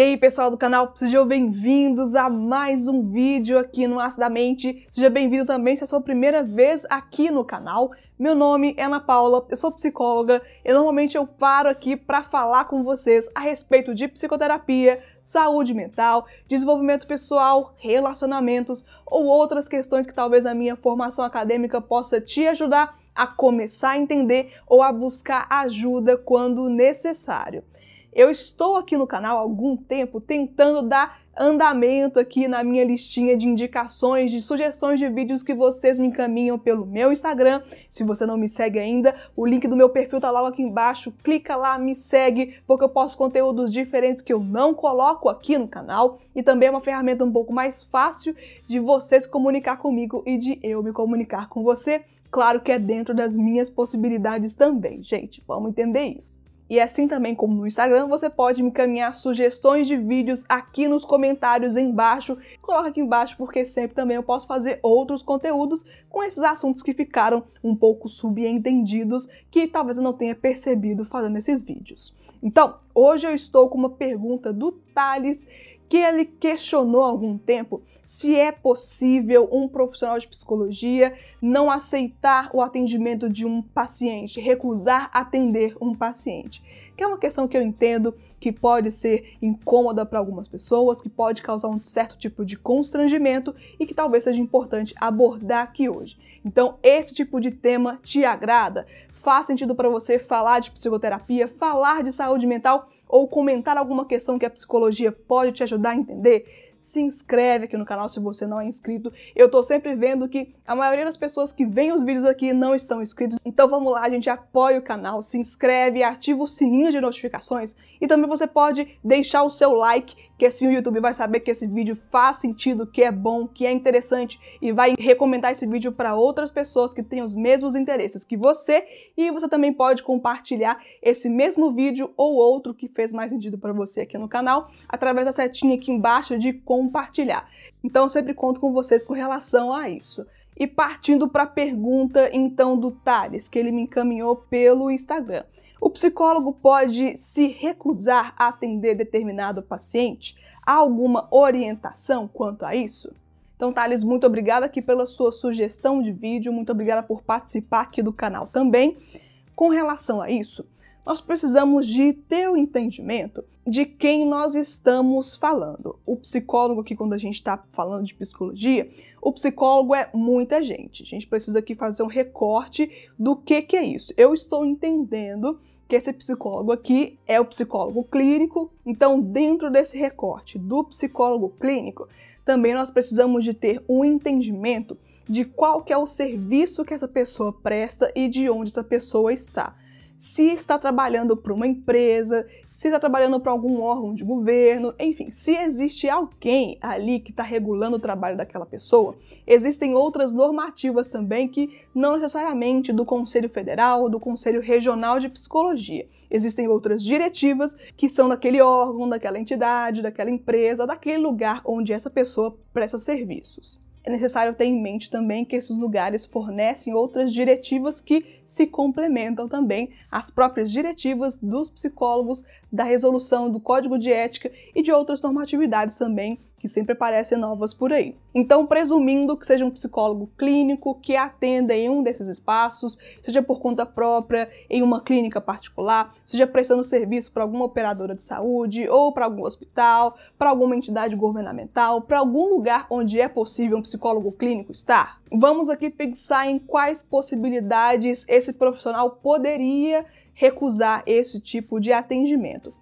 aí, pessoal do canal, sejam bem-vindos a mais um vídeo aqui no Acidamente. Seja bem-vindo também se é a sua primeira vez aqui no canal. Meu nome é Ana Paula, eu sou psicóloga e normalmente eu paro aqui para falar com vocês a respeito de psicoterapia, saúde mental, desenvolvimento pessoal, relacionamentos ou outras questões que talvez a minha formação acadêmica possa te ajudar a começar a entender ou a buscar ajuda quando necessário. Eu estou aqui no canal há algum tempo tentando dar andamento aqui na minha listinha de indicações, de sugestões de vídeos que vocês me encaminham pelo meu Instagram. Se você não me segue ainda, o link do meu perfil tá logo aqui embaixo. Clica lá, me segue, porque eu posto conteúdos diferentes que eu não coloco aqui no canal e também é uma ferramenta um pouco mais fácil de você se comunicar comigo e de eu me comunicar com você. Claro que é dentro das minhas possibilidades também, gente. Vamos entender isso. E assim também como no Instagram, você pode me encaminhar sugestões de vídeos aqui nos comentários embaixo. Coloca aqui embaixo porque sempre também eu posso fazer outros conteúdos com esses assuntos que ficaram um pouco subentendidos, que talvez eu não tenha percebido fazendo esses vídeos. Então, hoje eu estou com uma pergunta do Thales que ele questionou há algum tempo se é possível um profissional de psicologia não aceitar o atendimento de um paciente, recusar atender um paciente. Que é uma questão que eu entendo que pode ser incômoda para algumas pessoas, que pode causar um certo tipo de constrangimento e que talvez seja importante abordar aqui hoje. Então, esse tipo de tema te agrada? Faz sentido para você falar de psicoterapia, falar de saúde mental ou comentar alguma questão que a psicologia pode te ajudar a entender? Se inscreve aqui no canal se você não é inscrito. Eu tô sempre vendo que a maioria das pessoas que veem os vídeos aqui não estão inscritos. Então vamos lá, a gente apoia o canal, se inscreve, ativa o sininho de notificações e também você pode deixar o seu like, que assim o YouTube vai saber que esse vídeo faz sentido, que é bom, que é interessante e vai recomendar esse vídeo para outras pessoas que têm os mesmos interesses que você e você também pode compartilhar esse mesmo vídeo ou outro que fez mais sentido para você aqui no canal através da setinha aqui embaixo de compartilhar. Então sempre conto com vocês com relação a isso. E partindo para a pergunta então do Thales, que ele me encaminhou pelo Instagram. O psicólogo pode se recusar a atender determinado paciente? Há alguma orientação quanto a isso? Então, Thales, muito obrigada aqui pela sua sugestão de vídeo, muito obrigada por participar aqui do canal também. Com relação a isso, nós precisamos de ter o entendimento de quem nós estamos falando. O psicólogo aqui, quando a gente está falando de psicologia, o psicólogo é muita gente. A gente precisa aqui fazer um recorte do que, que é isso. Eu estou entendendo que esse psicólogo aqui é o psicólogo clínico. Então, dentro desse recorte do psicólogo clínico, também nós precisamos de ter um entendimento de qual que é o serviço que essa pessoa presta e de onde essa pessoa está se está trabalhando para uma empresa, se está trabalhando para algum órgão de governo, enfim, se existe alguém ali que está regulando o trabalho daquela pessoa, existem outras normativas também que não necessariamente do Conselho Federal ou do Conselho Regional de Psicologia. Existem outras diretivas que são daquele órgão, daquela entidade, daquela empresa, daquele lugar onde essa pessoa presta serviços é necessário ter em mente também que esses lugares fornecem outras diretivas que se complementam também às próprias diretivas dos psicólogos, da resolução do código de ética e de outras normatividades também que sempre aparecem novas por aí. Então, presumindo que seja um psicólogo clínico que atenda em um desses espaços, seja por conta própria, em uma clínica particular, seja prestando serviço para alguma operadora de saúde ou para algum hospital, para alguma entidade governamental, para algum lugar onde é possível um psicólogo clínico estar, vamos aqui pensar em quais possibilidades esse profissional poderia recusar esse tipo de atendimento.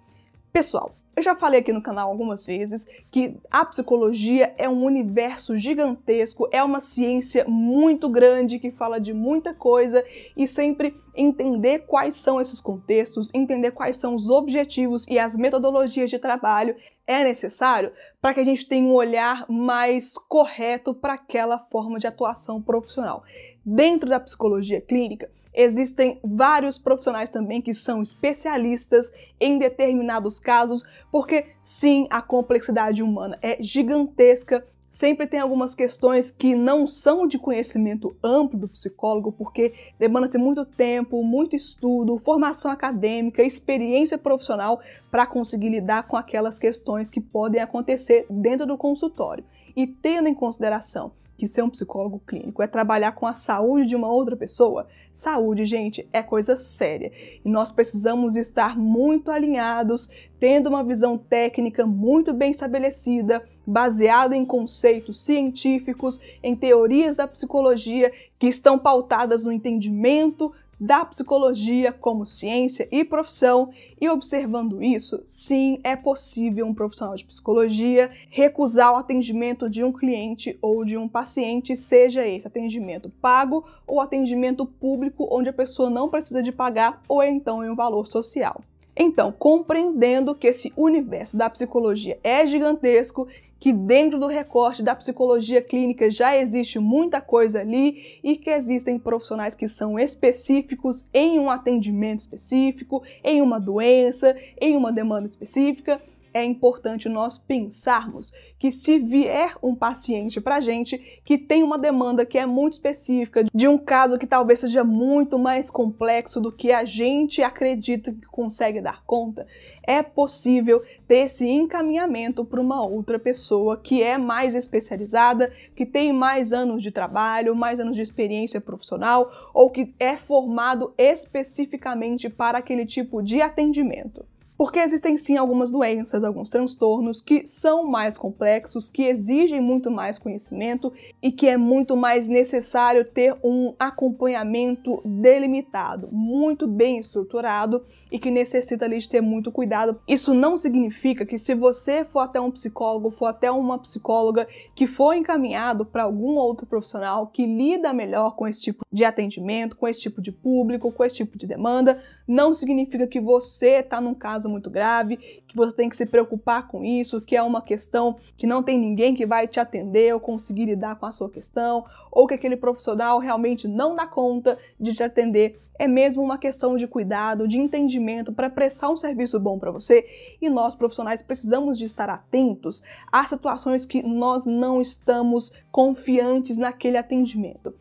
Pessoal, eu já falei aqui no canal algumas vezes que a psicologia é um universo gigantesco, é uma ciência muito grande que fala de muita coisa e sempre entender quais são esses contextos, entender quais são os objetivos e as metodologias de trabalho é necessário para que a gente tenha um olhar mais correto para aquela forma de atuação profissional. Dentro da psicologia clínica, Existem vários profissionais também que são especialistas em determinados casos, porque sim, a complexidade humana é gigantesca, Sempre tem algumas questões que não são de conhecimento amplo do psicólogo, porque demanda-se muito tempo, muito estudo, formação acadêmica, experiência profissional para conseguir lidar com aquelas questões que podem acontecer dentro do consultório. E tendo em consideração que ser um psicólogo clínico é trabalhar com a saúde de uma outra pessoa, saúde, gente, é coisa séria. E nós precisamos estar muito alinhados, tendo uma visão técnica muito bem estabelecida, baseada em conceitos científicos, em teorias da psicologia que estão pautadas no entendimento da psicologia como ciência e profissão, e observando isso, sim, é possível um profissional de psicologia recusar o atendimento de um cliente ou de um paciente, seja esse atendimento pago ou atendimento público, onde a pessoa não precisa de pagar ou então em um valor social. Então, compreendendo que esse universo da psicologia é gigantesco que dentro do recorte da psicologia clínica já existe muita coisa ali e que existem profissionais que são específicos em um atendimento específico, em uma doença, em uma demanda específica é importante nós pensarmos que se vier um paciente para gente que tem uma demanda que é muito específica, de um caso que talvez seja muito mais complexo do que a gente acredita que consegue dar conta, é possível ter esse encaminhamento para uma outra pessoa que é mais especializada, que tem mais anos de trabalho, mais anos de experiência profissional ou que é formado especificamente para aquele tipo de atendimento. Porque existem sim algumas doenças, alguns transtornos que são mais complexos, que exigem muito mais conhecimento e que é muito mais necessário ter um acompanhamento delimitado, muito bem estruturado e que necessita ali de ter muito cuidado. Isso não significa que se você for até um psicólogo, for até uma psicóloga que for encaminhado para algum outro profissional que lida melhor com esse tipo de atendimento, com esse tipo de público, com esse tipo de demanda, não significa que você está num caso muito grave, que você tem que se preocupar com isso, que é uma questão que não tem ninguém que vai te atender ou conseguir lidar com a sua questão, ou que aquele profissional realmente não dá conta de te atender. É mesmo uma questão de cuidado, de entendimento para prestar um serviço bom para você. E nós profissionais precisamos de estar atentos às situações que nós não estamos confiantes naquele atendimento.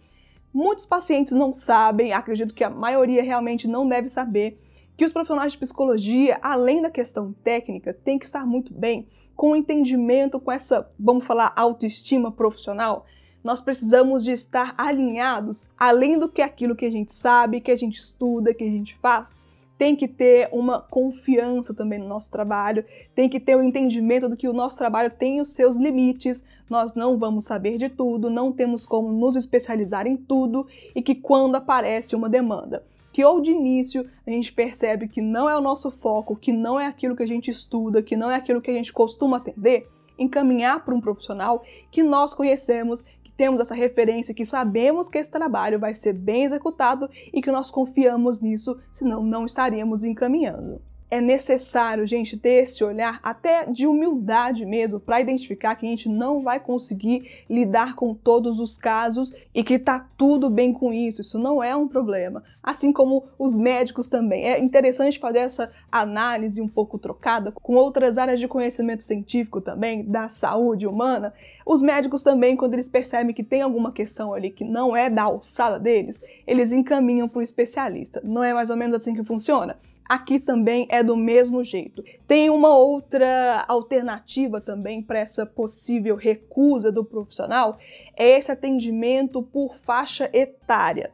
Muitos pacientes não sabem, acredito que a maioria realmente não deve saber, que os profissionais de psicologia, além da questão técnica, têm que estar muito bem com o entendimento, com essa, vamos falar, autoestima profissional. Nós precisamos de estar alinhados, além do que aquilo que a gente sabe, que a gente estuda, que a gente faz, tem que ter uma confiança também no nosso trabalho, tem que ter o um entendimento do que o nosso trabalho tem os seus limites, nós não vamos saber de tudo, não temos como nos especializar em tudo e que quando aparece uma demanda que ou de início a gente percebe que não é o nosso foco, que não é aquilo que a gente estuda, que não é aquilo que a gente costuma atender, encaminhar para um profissional que nós conhecemos, temos essa referência, que sabemos que esse trabalho vai ser bem executado e que nós confiamos nisso, senão não estaríamos encaminhando é necessário, gente, ter esse olhar até de humildade mesmo para identificar que a gente não vai conseguir lidar com todos os casos e que tá tudo bem com isso. Isso não é um problema. Assim como os médicos também. É interessante fazer essa análise um pouco trocada com outras áreas de conhecimento científico também da saúde humana. Os médicos também, quando eles percebem que tem alguma questão ali que não é da alçada deles, eles encaminham para o especialista. Não é mais ou menos assim que funciona? Aqui também é do mesmo jeito. Tem uma outra alternativa também para essa possível recusa do profissional, é esse atendimento por faixa etária.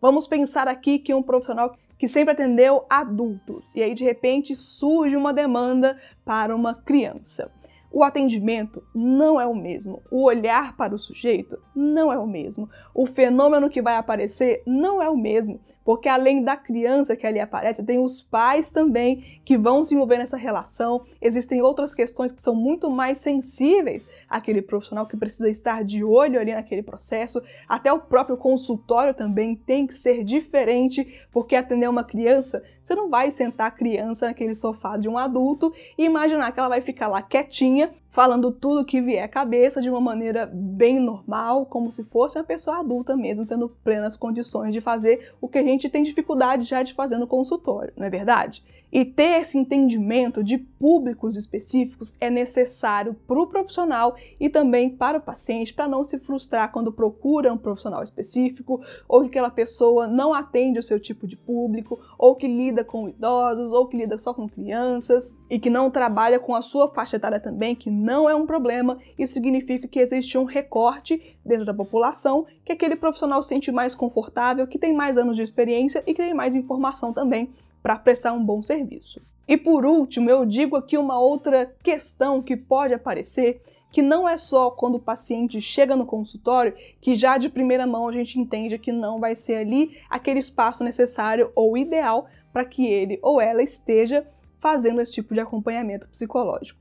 Vamos pensar aqui que um profissional que sempre atendeu adultos e aí de repente surge uma demanda para uma criança. O atendimento não é o mesmo, o olhar para o sujeito não é o mesmo, o fenômeno que vai aparecer não é o mesmo porque além da criança que ali aparece, tem os pais também que vão se envolver nessa relação. Existem outras questões que são muito mais sensíveis àquele profissional que precisa estar de olho ali naquele processo. Até o próprio consultório também tem que ser diferente, porque atender uma criança, você não vai sentar a criança naquele sofá de um adulto e imaginar que ela vai ficar lá quietinha falando tudo que vier à cabeça de uma maneira bem normal, como se fosse uma pessoa adulta mesmo, tendo plenas condições de fazer o que a gente tem dificuldade já de fazer no consultório, não é verdade? E ter esse entendimento de públicos específicos é necessário para o profissional e também para o paciente, para não se frustrar quando procura um profissional específico, ou que aquela pessoa não atende o seu tipo de público, ou que lida com idosos, ou que lida só com crianças, e que não trabalha com a sua faixa etária também, que não é um problema. Isso significa que existe um recorte dentro da população, que aquele profissional se sente mais confortável, que tem mais anos de experiência e que tem mais informação também para prestar um bom serviço. E por último, eu digo aqui uma outra questão que pode aparecer, que não é só quando o paciente chega no consultório que já de primeira mão a gente entende que não vai ser ali aquele espaço necessário ou ideal para que ele ou ela esteja fazendo esse tipo de acompanhamento psicológico.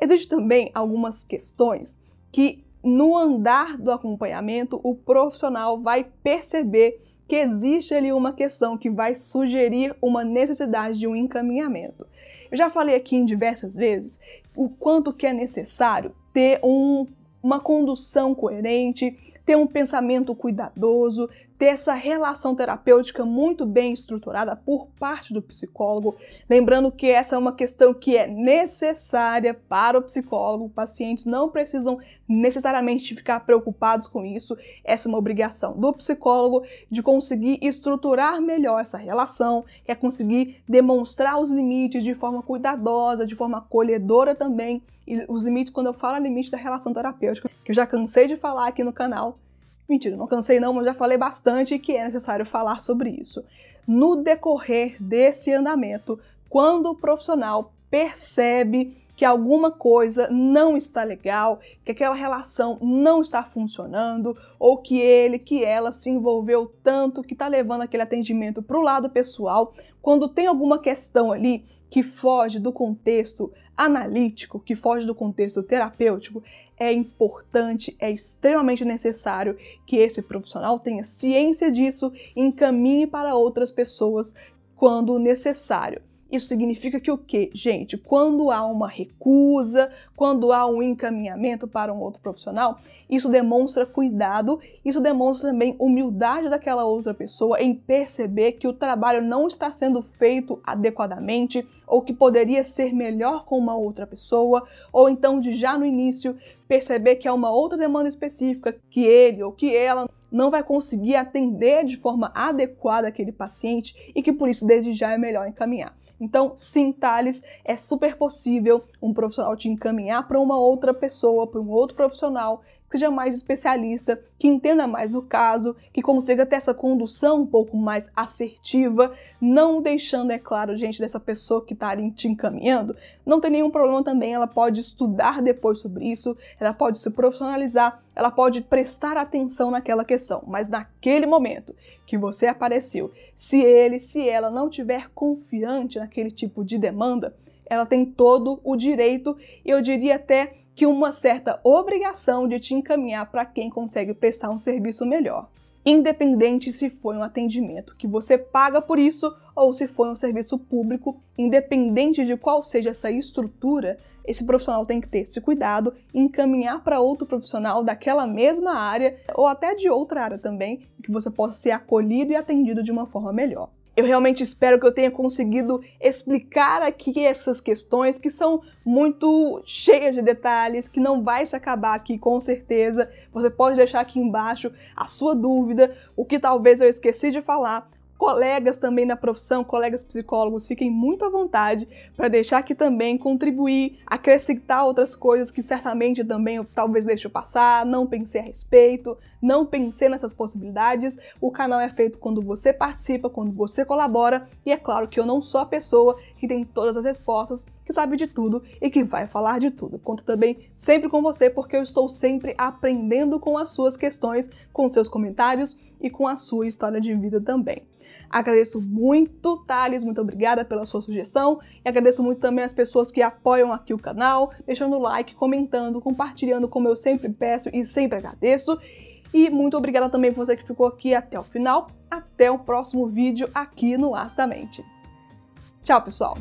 Existem também algumas questões que no andar do acompanhamento o profissional vai perceber que existe ali uma questão que vai sugerir uma necessidade de um encaminhamento. Eu já falei aqui em diversas vezes o quanto que é necessário ter um, uma condução coerente, ter um pensamento cuidadoso, ter essa relação terapêutica muito bem estruturada por parte do psicólogo. Lembrando que essa é uma questão que é necessária para o psicólogo. Pacientes não precisam necessariamente ficar preocupados com isso. Essa é uma obrigação do psicólogo de conseguir estruturar melhor essa relação, é conseguir demonstrar os limites de forma cuidadosa, de forma acolhedora também. E os limites, quando eu falo limite da relação terapêutica, que eu já cansei de falar aqui no canal, Mentira, não cansei não, mas já falei bastante que é necessário falar sobre isso. No decorrer desse andamento, quando o profissional percebe que alguma coisa não está legal, que aquela relação não está funcionando, ou que ele, que ela se envolveu tanto que está levando aquele atendimento para o lado pessoal, quando tem alguma questão ali que foge do contexto analítico, que foge do contexto terapêutico, é importante, é extremamente necessário que esse profissional tenha ciência disso e encaminhe para outras pessoas quando necessário. Isso significa que o quê? Gente, quando há uma recusa, quando há um encaminhamento para um outro profissional, isso demonstra cuidado, isso demonstra também humildade daquela outra pessoa em perceber que o trabalho não está sendo feito adequadamente ou que poderia ser melhor com uma outra pessoa, ou então de já no início perceber que há uma outra demanda específica que ele ou que ela não vai conseguir atender de forma adequada aquele paciente e que por isso desde já é melhor encaminhar. Então, sim, Thales, é super possível um profissional te encaminhar para uma outra pessoa, para um outro profissional que seja mais especialista, que entenda mais do caso, que consiga ter essa condução um pouco mais assertiva, não deixando, é claro, gente, dessa pessoa que está te encaminhando, não tem nenhum problema também, ela pode estudar depois sobre isso, ela pode se profissionalizar, ela pode prestar atenção naquela questão, mas naquele momento que você apareceu, se ele, se ela não tiver confiante naquele tipo de demanda, ela tem todo o direito, eu diria até que uma certa obrigação de te encaminhar para quem consegue prestar um serviço melhor. Independente se foi um atendimento que você paga por isso ou se foi um serviço público, independente de qual seja essa estrutura, esse profissional tem que ter esse cuidado encaminhar para outro profissional daquela mesma área ou até de outra área também, que você possa ser acolhido e atendido de uma forma melhor. Eu realmente espero que eu tenha conseguido explicar aqui essas questões que são muito cheias de detalhes, que não vai se acabar aqui com certeza. Você pode deixar aqui embaixo a sua dúvida, o que talvez eu esqueci de falar, colegas também na profissão, colegas psicólogos, fiquem muito à vontade para deixar aqui também, contribuir, acrescentar outras coisas que certamente também eu talvez deixe passar, não pensei a respeito, não pensei nessas possibilidades. O canal é feito quando você participa, quando você colabora, e é claro que eu não sou a pessoa que tem todas as respostas, que sabe de tudo e que vai falar de tudo. Conto também sempre com você porque eu estou sempre aprendendo com as suas questões, com seus comentários e com a sua história de vida também. Agradeço muito, Thales, muito obrigada pela sua sugestão. E agradeço muito também as pessoas que apoiam aqui o canal, deixando like, comentando, compartilhando, como eu sempre peço e sempre agradeço. E muito obrigada também por você que ficou aqui até o final. Até o próximo vídeo aqui no Astamente. Tchau, pessoal!